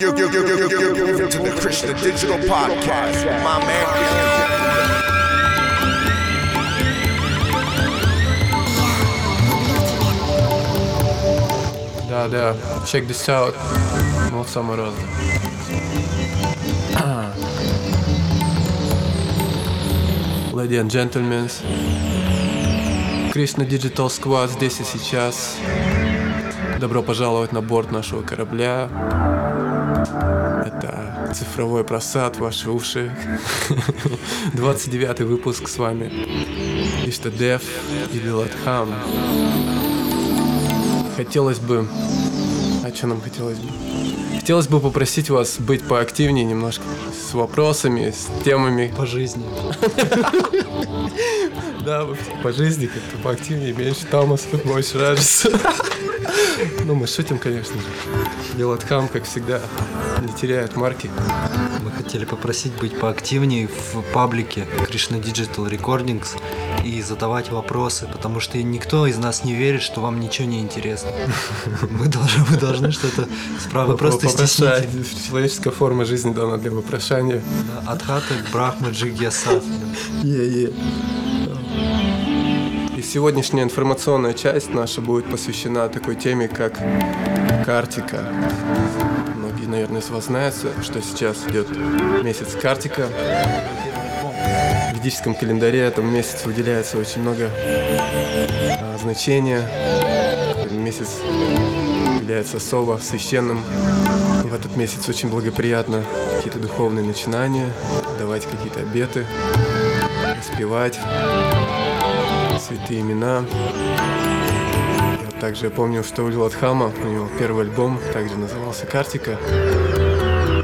You, you, you, you, you, you, you, to the Christian Digital Podcast. My man. Да, да. Check this out. Мол Самороза. Ladies and gentlemen. Кришна Digital Squad здесь и сейчас. Добро пожаловать на борт нашего корабля. Цифровой просад ваши уши. 29 выпуск с вами. Мистер Дев и Вилатхам. Хотелось бы... А что нам хотелось бы? Хотелось бы попросить вас быть поактивнее немножко с вопросами, с темами. по жизни. Да, по жизни как-то поактивнее, меньше Томаса, больше Раджеса. Ну, мы шутим, конечно же. Вилатхам, как всегда, не теряет марки. Мы хотели попросить быть поактивнее в паблике Krishna Digital Recordings и задавать вопросы, потому что никто из нас не верит, что вам ничего не интересно. Мы должны, вы должны что-то справа. Просто Попрошать. стесните. Человеческая форма жизни дана для вопрошания. Да, От хаты к Брахма Джигьясат. И сегодняшняя информационная часть наша будет посвящена такой теме, как картика. Многие, наверное, из вас знают, что сейчас идет месяц картика. В ведическом календаре этому месяцу выделяется очень много а, значения. Месяц является особо священным. В этот месяц очень благоприятно какие-то духовные начинания, давать какие-то обеты, распевать святые имена. Вот также я помню, что у Лилатхама, у него первый альбом также назывался «Картика».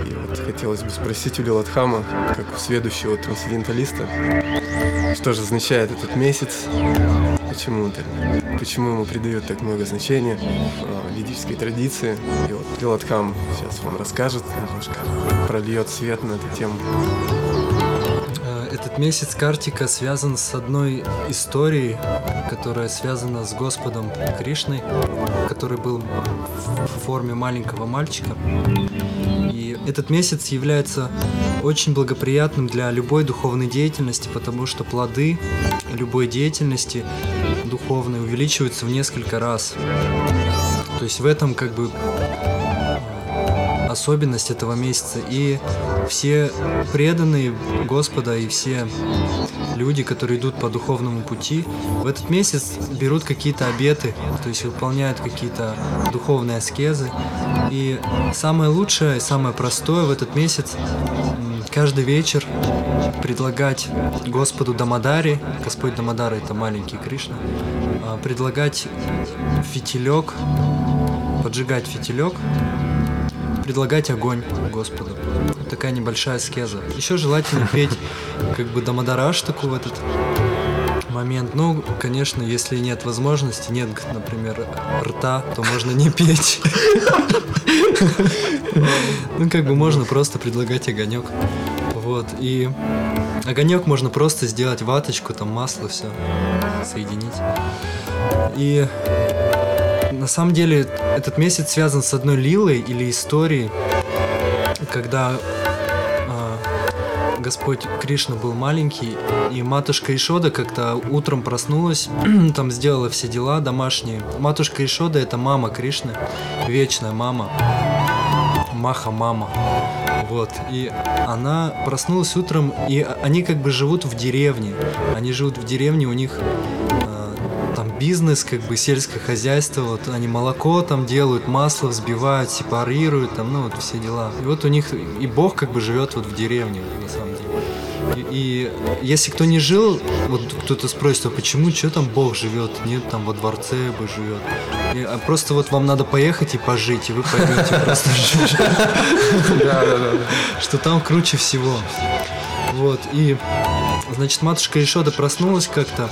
И вот хотелось бы спросить у Лилатхама, как у следующего трансценденталиста, что же означает этот месяц, почему, это, почему ему придают так много значения а, ведической традиции. И вот Лилатхам сейчас вам расскажет немножко, прольет свет на эту тему. Этот месяц Картика связан с одной историей, которая связана с Господом Кришной, который был в форме маленького мальчика. И этот месяц является очень благоприятным для любой духовной деятельности, потому что плоды любой деятельности духовной увеличиваются в несколько раз. То есть в этом как бы особенность этого месяца. И все преданные Господа и все люди, которые идут по духовному пути, в этот месяц берут какие-то обеты, то есть выполняют какие-то духовные аскезы. И самое лучшее, самое простое в этот месяц каждый вечер предлагать Господу Дамадари, Господь Дамадари это маленький Кришна, а, предлагать фитилек, поджигать фитилек, предлагать огонь Господу. Вот Такая небольшая аскеза. Еще желательно петь как бы Дамадараштаку в этот момент. Ну, конечно, если нет возможности, нет, например, рта, то можно не петь. Ну, как бы можно просто предлагать огонек. Вот, и огонек можно просто сделать ваточку, там масло, все, соединить. И на самом деле этот месяц связан с одной лилой или историей, когда а, Господь Кришна был маленький, и матушка Ишода как-то утром проснулась, там сделала все дела домашние. Матушка Ишода это мама Кришны, вечная мама, Маха мама. Вот, и она проснулась утром, и они как бы живут в деревне. Они живут в деревне, у них бизнес, как бы сельское хозяйство, вот они молоко там делают, масло взбивают, сепарируют, там, ну вот все дела. И вот у них и Бог как бы живет вот в деревне, на самом деле. И, и если кто не жил, вот кто-то спросит, а почему, что там Бог живет? Нет, там во дворце бы живет. И, а просто вот вам надо поехать и пожить, и вы поймете просто, что там круче всего. Вот, и, значит, матушка Ишода проснулась как-то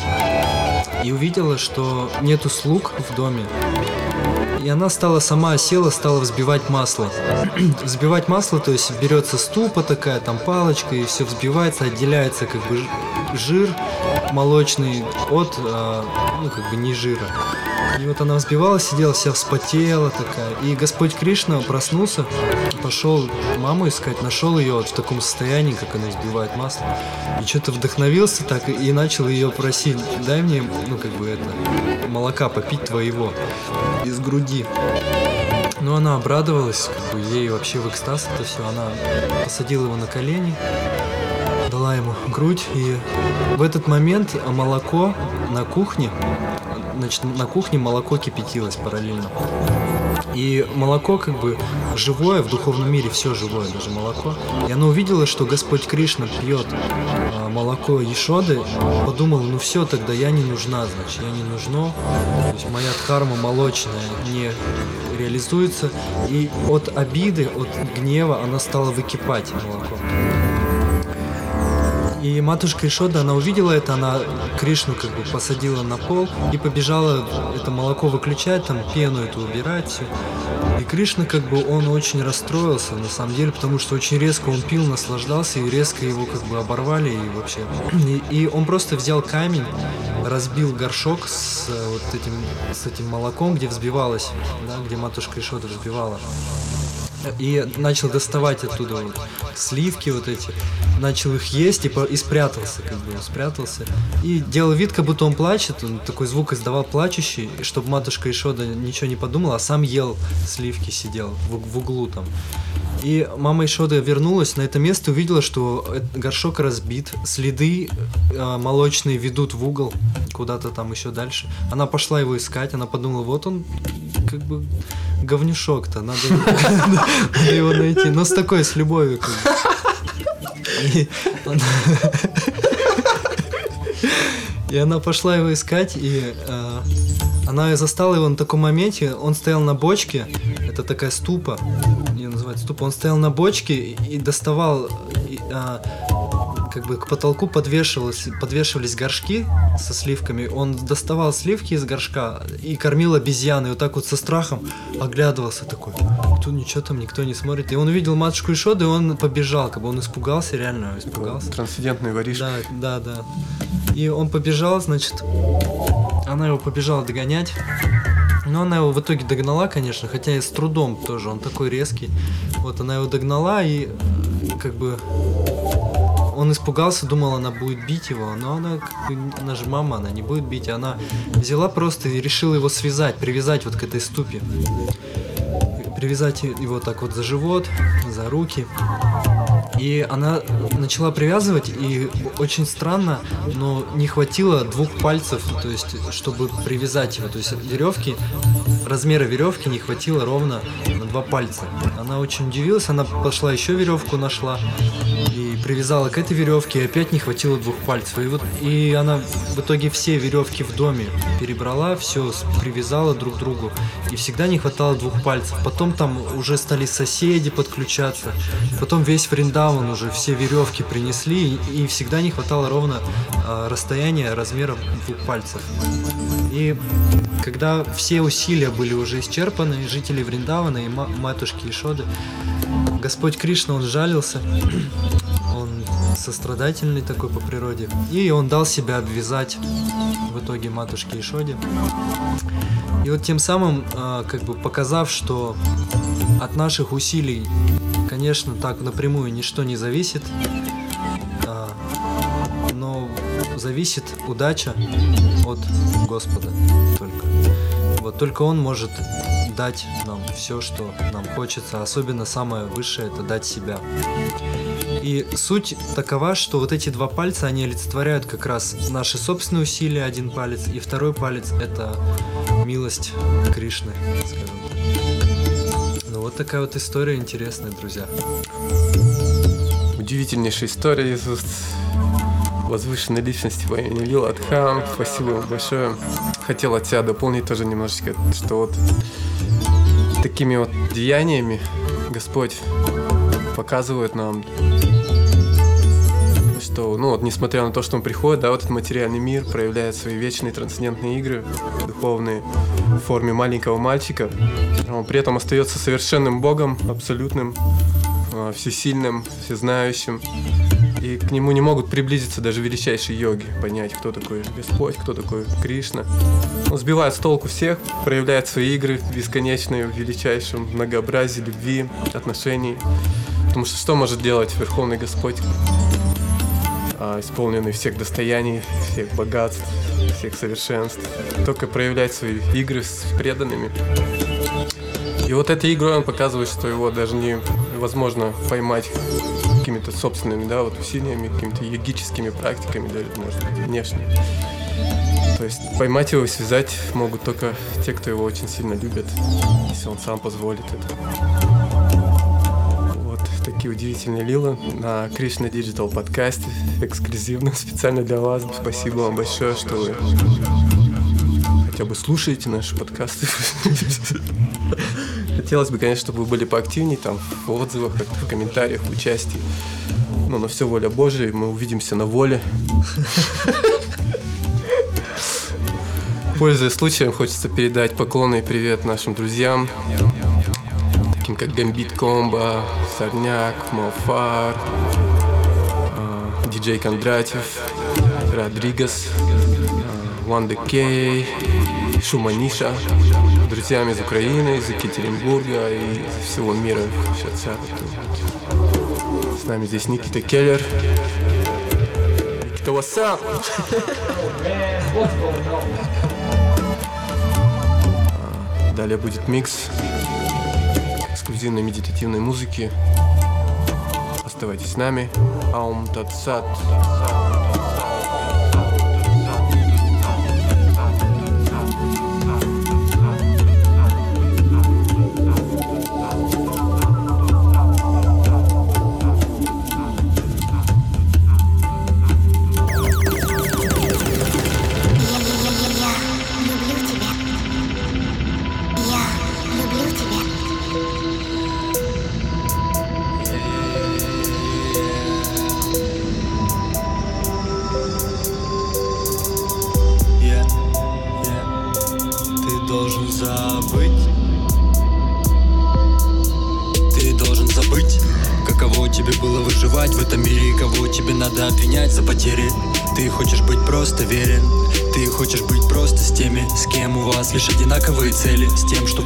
и увидела, что нету слуг в доме. И она стала сама села, стала взбивать масло. взбивать масло, то есть берется ступа такая, там палочка, и все взбивается, отделяется как бы жир молочный от, а, ну, как бы не жира. И вот она взбивала, сидела, вся вспотела такая. И Господь Кришна проснулся, пошел маму искать, нашел ее вот в таком состоянии, как она взбивает масло. И что-то вдохновился так и начал ее просить, дай мне, ну как бы это, молока попить твоего из груди. Но она обрадовалась, как бы ей вообще в экстаз это все. Она посадила его на колени, дала ему грудь, и в этот момент молоко на кухне значит, на кухне молоко кипятилось параллельно. И молоко как бы живое, в духовном мире все живое, даже молоко. И она увидела, что Господь Кришна пьет а, молоко Ешоды, подумала, ну все, тогда я не нужна, значит, я не нужна. То есть моя дхарма молочная не реализуется. И от обиды, от гнева она стала выкипать молоко. И матушка Ишода, она увидела это, она Кришну как бы посадила на пол и побежала это молоко выключать, там пену эту убирать все. И Кришна как бы он очень расстроился на самом деле, потому что очень резко он пил, наслаждался и резко его как бы оборвали и вообще. И, и он просто взял камень, разбил горшок с вот этим с этим молоком, где взбивалось, да, где матушка Ишода взбивала и начал доставать оттуда вот сливки вот эти, начал их есть и, по, и спрятался, как бы, спрятался. И делал вид, как будто он плачет, он такой звук издавал плачущий, чтобы матушка Ишода ничего не подумала, а сам ел сливки, сидел в, в углу там. И мама Ишода вернулась на это место, увидела, что горшок разбит, следы э, молочные ведут в угол, куда-то там еще дальше. Она пошла его искать, она подумала, вот он, как бы говнюшок-то, надо, надо его найти. Но с такой, с любовью. И, она... и она пошла его искать, и э, она застала его на таком моменте. Он стоял на бочке, это такая ступа, ее называют ступа. Он стоял на бочке и доставал э, как бы к потолку подвешивались, подвешивались горшки со сливками. Он доставал сливки из горшка и кормил обезьяны. И вот так вот со страхом оглядывался такой. Тут ничего там никто не смотрит. И он увидел матушку Ишоду, и он побежал. Как бы он испугался, реально испугался. Трансцендентный воришка. Да, да, да. И он побежал, значит, она его побежала догонять. Но она его в итоге догнала, конечно, хотя и с трудом тоже, он такой резкий. Вот она его догнала и как бы он испугался, думал, она будет бить его, но она, она же мама, она не будет бить. Она взяла просто и решила его связать, привязать вот к этой ступе. Привязать его так вот за живот, за руки. И она начала привязывать, и очень странно, но не хватило двух пальцев, то есть, чтобы привязать его. То есть веревки, размера веревки не хватило ровно на два пальца. Она очень удивилась, она пошла еще веревку нашла привязала к этой веревке, и опять не хватило двух пальцев. И вот и она в итоге все веревки в доме перебрала, все привязала друг к другу, и всегда не хватало двух пальцев. Потом там уже стали соседи подключаться, потом весь Вриндаван уже все веревки принесли, и, и всегда не хватало ровно э, расстояния размера двух пальцев. И когда все усилия были уже исчерпаны, жители Вриндавана и матушки Ишоды, Господь Кришна, он жалился, сострадательный такой по природе, и он дал себя обвязать в итоге матушке Ишоде. И вот тем самым, а, как бы показав, что от наших усилий, конечно, так напрямую ничто не зависит, а, но зависит удача от Господа только. Вот только Он может дать нам все, что нам хочется, особенно самое высшее это дать себя. И суть такова, что вот эти два пальца, они олицетворяют как раз наши собственные усилия, один палец, и второй палец это милость Кришны, скажем так. Ну вот такая вот история интересная, друзья. Удивительнейшая история уст возвышенной личности по имени Лил Адхам. Спасибо большое. Хотел от себя дополнить тоже немножечко, что вот такими вот деяниями Господь показывает нам, что, ну вот, несмотря на то, что Он приходит, да, вот этот материальный мир проявляет свои вечные трансцендентные игры, духовные, в форме маленького мальчика, он при этом остается совершенным Богом, абсолютным, а, всесильным, всезнающим, И к нему не могут приблизиться даже величайшие йоги, понять, кто такой Господь, кто такой Кришна. Он сбивает с толку всех, проявляет свои игры бесконечные в величайшем многообразии любви, отношений. Потому что что может делать Верховный Господь, а, исполненный всех достояний, всех богатств, всех совершенств? Только проявлять свои игры с преданными. И вот этой игрой он показывает, что его даже невозможно поймать какими-то собственными, да, вот усилиями, какими-то йогическими практиками, даже, может быть, внешне. То есть поймать его и связать могут только те, кто его очень сильно любят, если он сам позволит это. Вот такие удивительные лилы на Кришна Digital подкасте, эксклюзивно, специально для вас. Спасибо вам большое, что вы хотя бы слушаете наши подкасты. Хотелось бы, конечно, чтобы вы были поактивнее там в отзывах, в комментариях, в участии. Ну, на все воля Божия, мы увидимся на воле. Пользуясь случаем, хочется передать поклоны и привет нашим друзьям, таким как Гамбит Комбо, Сорняк, Малфар, а, диджей Кондратьев, Родригес, Ванда Кей, Шуманиша, друзьями из Украины, из Екатеринбурга и из всего мира. Сейчас С нами здесь Никита Келлер. Никита, what's up? А, далее будет микс эксклюзивной медитативной музыки. Оставайтесь с нами. Аум Татсат.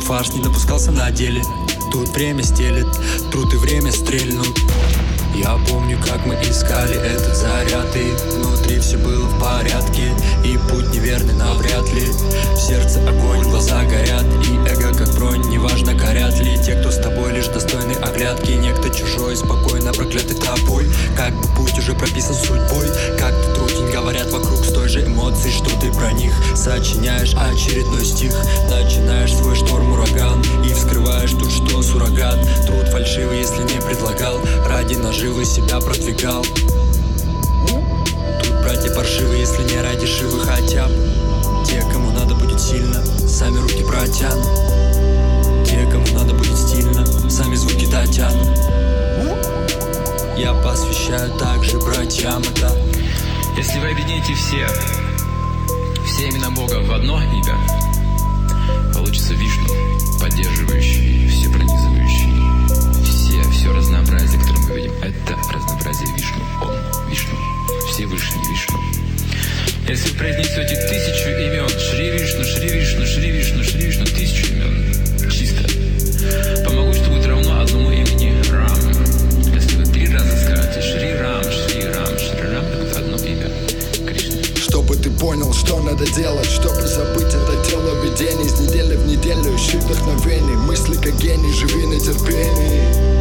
Фарш не допускался на деле. Тут время стелет, труд и время стрельнут. Я помню, как мы искали этот заряд И внутри все было в порядке И путь неверный навряд ли. В сердце огонь, глаза горят И эго как бронь, неважно горят ли. Те, кто с тобой лишь достойны оглядки Некто чужой, спокойно проклятый тобой. Как бы путь уже прописан судьбой Как ты трудень, говорят вокруг с той же эмоцией Что ты про них сочиняешь очередной стих. Начинаешь себя продвигал. Тут братья паршивые, если не ради шивы хотя бы Те, кому надо будет сильно, сами руки протянут. Те, кому надо будет стильно, сами звуки дотянут. Я посвящаю также братьям это. Если вы объедините все, все имена Бога в одно имя Получится Вишну, поддерживающий, все пронизывающий, это разнообразие Вишну. Он, Вишну. Все Всевышний Вишну. Если произнесете тысячу имен, Шри Вишну, Шри Вишну, Шри Вишну, Шри Вишну, тысячу имен, чисто, помогу, что будет равно одному имени Рам. Если вы три раза скажете Шри Рам, Шри Рам, Шри Рам, это будет одно имя Кришны. Чтобы ты понял, что надо делать, чтобы забыть это тело видений Из недели в неделю ищи вдохновений Мысли как гений, живи на терпении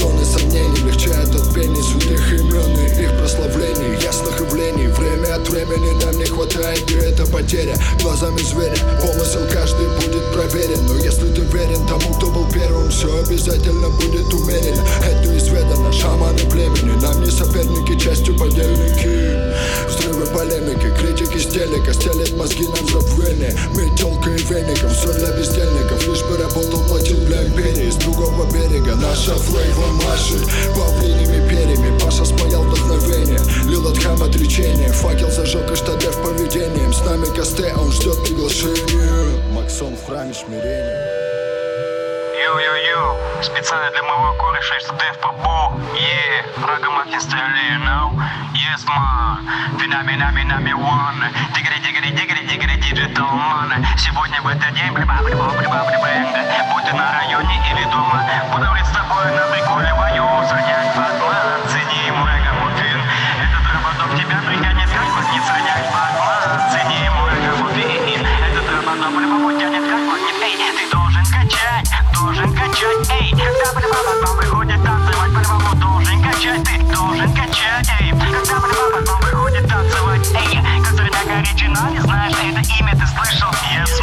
Тонны сомнений легчает от пени Святых имен и их прославлений Ясных явлений. Время от времени нам не хватает И это потеря. Глазами зверя Помысел каждый будет проверен. Но если ты верен тому, кто был первым Все обязательно будет умерено. Это изведано шаманы племени Нам не соперники, частью подельники Взрывы полемики, критики с телека мозги нам забвение Мы телка и веником, все для бездельников. Лишь бы работал, платил для империи С другого берега наша флейва Маши Павлиними перьями Паша спаял вдохновение. Лил от хам отречение Факел зажег и штадев поведением. С нами Косте, он ждет приглашения. Максон в храме смирения Йо-йо-йо, специально для моего кореша из Побо. Е, Рагамахин стреляй, no? Yes, man. Финами, нами, one. Дигри, диджитал, man. Сегодня в этот день, бля, бля, бля, бля, Будь ты на районе или дома, буду с тобой на приколе вою, сранять Батман, цени качать, эй, когда бля, потом выходит танцевать, по-любому должен качать, ты должен качать, эй, когда бля, потом выходит танцевать, эй, который так оригинальный, знаешь, это имя ты слышал, yes,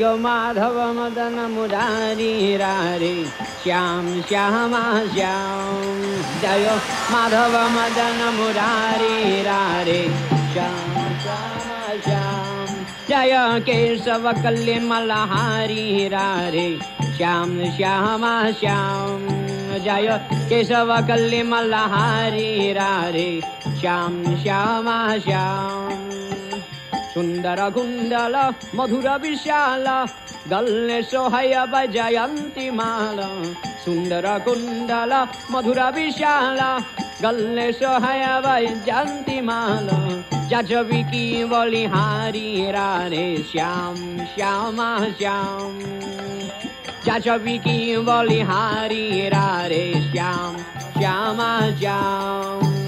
जय माधव मदन मुरारी रारे। श्याम, श्यामा, श्याम। जय माधव मदन मुरारी रारे। श्याम, श्यामा, श्याम। जय केशव कल्य मलहारी रारे। श्याम, श्यामा, श्याम। जय केशव कल्य मलहारी रारे। श्याम, श्यामा, श्याम। सुन्दर कुण्डल मधुर विशाल, गल्ले सोहय बजयन्ति माल। सुन्दर कुण्डल मधुर विशाल, गल्ले सोहय बजयन्ति माल। जजविकी बलिहारी रारे श्याम, श्यामा, श्याम। जजविकी बलिहारी रारे श्याम, श्यामा, श्याम।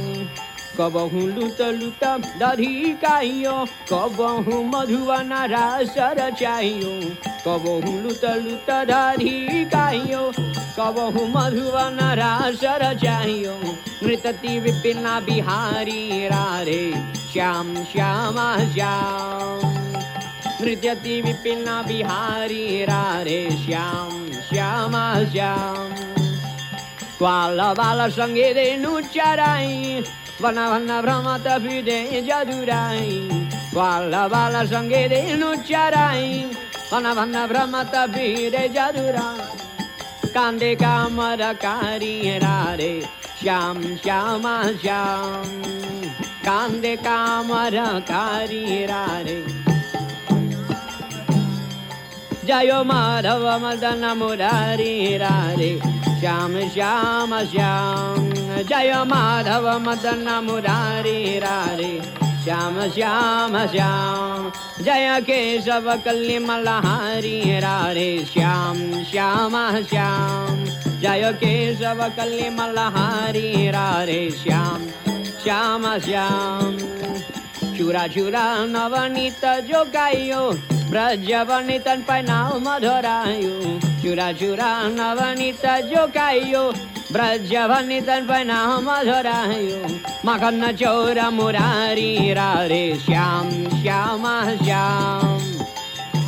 कबहू लुत लुट दरी काइयो कबहू मधुबना रास रचाइयो कबहू लुत लुट दरी काइयो कबहू मधुबना रास रचाइयो नृतति विपिना बिहारी रारे श्याम श्याम श्याम। नृत्यति विपिना बिहारी रारे श्याम श्याम श्याम। ग्वाल बाल संगे रेणु चराई भन भ्रमत फिदे जदुराई Walla balla sangue di nucciarai Vana vana brahmata bire jadura Kande kamara kari rare Sham shama sham Kande kamara kari rare Jayo Madhava Madana Murari Rare Sham Sham Sham जय माधव मदन मुरारी रारे। श्याम श्याम श्याम। जय केशव कल्यमलहारि रारे। श्याम श्याम श्याम। जय केशव कल्यमलहारि रारे। श्याम श्याम श्याम। चूरा शूरा नवनीत जोग व्रजवर्णितनपै चुरा मधुराय चुराचुरा नवनितजो व्रजवनितन पैनाव मधुरायु मकन चौर मुरारी रारे श्याम श्याम श्याम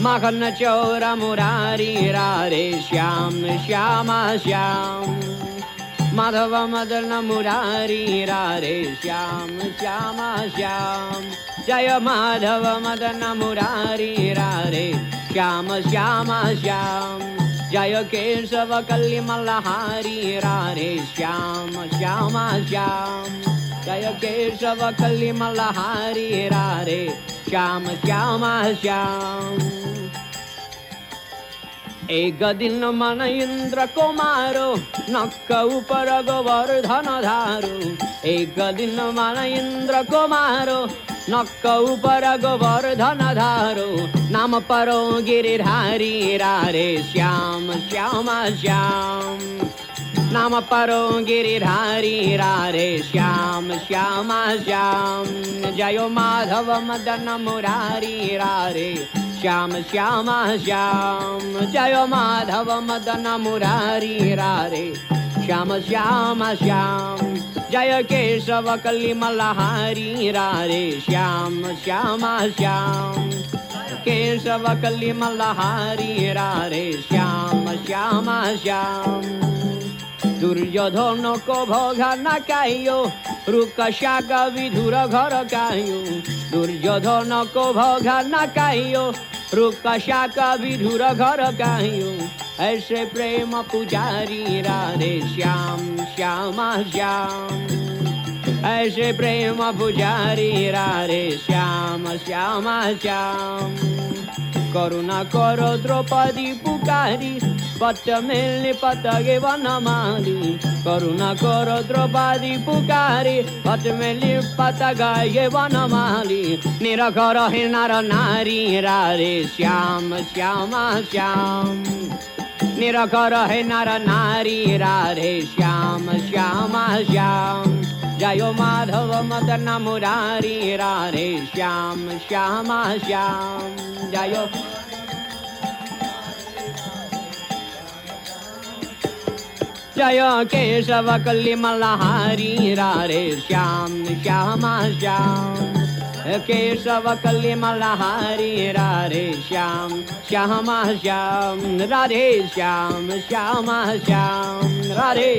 मकन चौर मुरारी रारे श्याम श्याम श्याम माधव मदन मुरारी रारे श्याम श्याम श्याम जय माधव मदनमुरारि रारे श्याम श्याम श्याम। जय केशव कलिमल्लहारि रारे श्याम श्यामा श्याम। जय केशव कलिमल्लहारि रारे श्याम श्याम श्याम। एकदिन मन इन्द्र कुमारो नक्क उपर गोवर्धन धारु एक दिन मन इन्द्र कुमारो नक्क ऊपर गोवर्धन धारो नाम परो गिरिधारी रारे श्याम श्याम श्याम। नाम परो गिरिधारी रारे श्याम श्याम श्याम। जयो माधव मदन मुरारी रारे श्याम श्याम श्याम। जय माधव मदन मुरारी रारे श्याम श्याम श्याम जय केशव कलिमलहारी रारे श्याम, श्यामा, श्याम। केशव कलिमलहारी रे श्याम, श्यामा, श्याम। दुर्योधन को भोग न कायो रुक शाग विधुर घर कायो दुर्योधन को भोग न कहो रुक शाग विधुर घर कहो ऐसे प्रेम पुजारी राधे श्याम, श्यामा, श्याम। ऐसे प्रेम पुजारी राधे श्याम, श्यामा, श्याम। करुणा करो द्रौपदी पुकारी, पट मिलने पतगे वन मारी करुणा करो द्रौपदी पुकारी, पट मिलने पतगे वन मारी निरख रहे नर नारी राधे श्याम, श्यामा, श्याम। निरकर नर नारी राधे श्याम श्याम श्याम। जयो माधव मदन मुरारी राधे श्याम श्यामा श्याम। जयो। जय जयो केशवकल्लिमलाहारी रे श्याम श्यामा श्याम। केशव कल्ली मल्हारी रारे श्याम श्यामा श्याम राधे श्याम श्यामा श्याम राधे